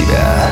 себя».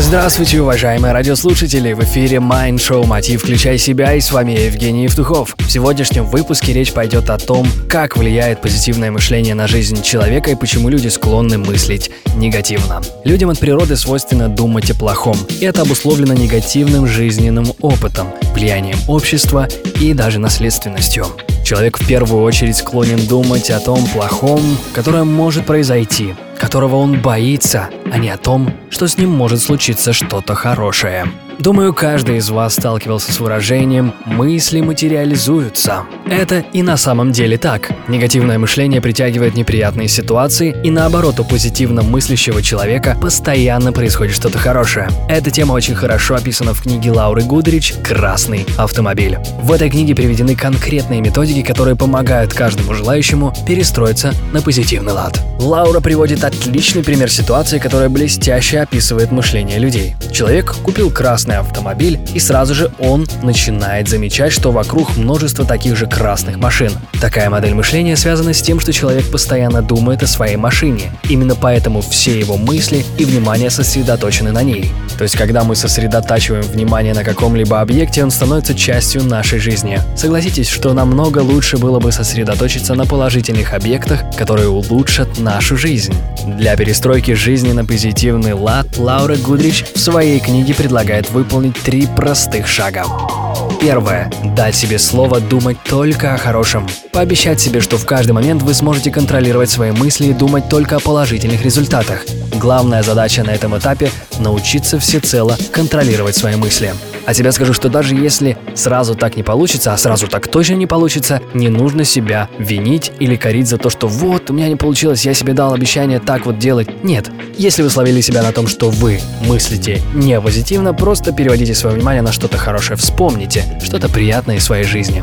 Здравствуйте, уважаемые радиослушатели! В эфире Mind Show «Мотив. Включай себя» и с вами Евгений Евтухов. В сегодняшнем выпуске речь пойдет о том, как влияет позитивное мышление на жизнь человека и почему люди склонны мыслить негативно. Людям от природы свойственно думать о плохом, и это обусловлено негативным жизненным опытом, влиянием общества и даже наследственностью. Человек в первую очередь склонен думать о том плохом, которое может произойти, которого он боится, а не о том, что с ним может случиться что-то хорошее. Думаю, каждый из вас сталкивался с выражением «мысли материализуются». Это и на самом деле так. Негативное мышление притягивает неприятные ситуации, и наоборот, у позитивно мыслящего человека постоянно происходит что-то хорошее. Эта тема очень хорошо описана в книге Лауры Гудрич «Красный автомобиль». В этой книге приведены конкретные методики, которые помогают каждому желающему перестроиться на позитивный лад. Лаура приводит отличный пример ситуации, которая блестяще описывает мышление людей. Человек купил красный автомобиль, и сразу же он начинает замечать, что вокруг множество таких же красных машин. Такая модель мышления связана с тем, что человек постоянно думает о своей машине. Именно поэтому все его мысли и внимание сосредоточены на ней. То есть, когда мы сосредотачиваем внимание на каком-либо объекте, он становится частью нашей жизни. Согласитесь, что намного лучше было бы сосредоточиться на положительных объектах, которые улучшат нашу жизнь. Для перестройки жизни на позитивный лад Лаура Гудрич в своей книге предлагает выполнить три простых шага. Первое. Дать себе слово думать только о хорошем. Пообещать себе, что в каждый момент вы сможете контролировать свои мысли и думать только о положительных результатах. Главная задача на этом этапе – научиться всецело контролировать свои мысли. А тебе скажу, что даже если сразу так не получится, а сразу так точно не получится, не нужно себя винить или корить за то, что вот, у меня не получилось, я себе дал обещание так вот делать. Нет. Если вы словили себя на том, что вы мыслите не позитивно, просто переводите свое внимание на что-то хорошее. Вспомните что-то приятное из своей жизни.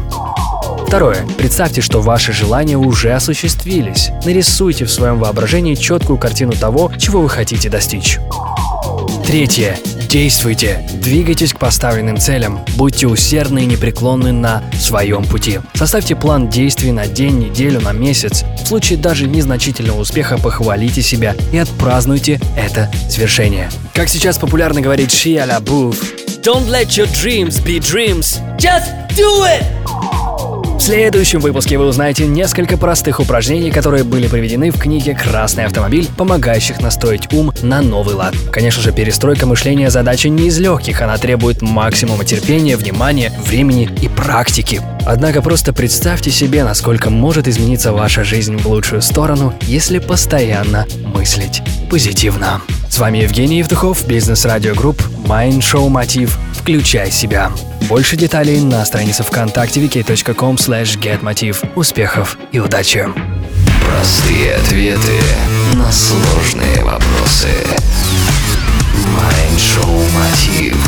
Второе. Представьте, что ваши желания уже осуществились. Нарисуйте в своем воображении четкую картину того, чего вы хотите достичь. Третье. Действуйте, двигайтесь к поставленным целям, будьте усердны и непреклонны на своем пути. Составьте план действий на день, неделю, на месяц. В случае даже незначительного успеха похвалите себя и отпразднуйте это свершение. Как сейчас популярно говорить Шия Лабуф. Don't let your dreams be dreams. Just do it! Следующем выпуске вы узнаете несколько простых упражнений, которые были приведены в книге «Красный автомобиль», помогающих настроить ум на новый лад. Конечно же, перестройка мышления задача не из легких, она требует максимума терпения, внимания, времени и практики. Однако просто представьте себе, насколько может измениться ваша жизнь в лучшую сторону, если постоянно мыслить позитивно. С вами Евгений Евтухов, бизнес-радио групп Mind Show Мотив включай себя. Больше деталей на странице ВКонтакте wiki.com slash getmotiv. Успехов и удачи! Простые ответы на сложные вопросы. Майншоу Мотив.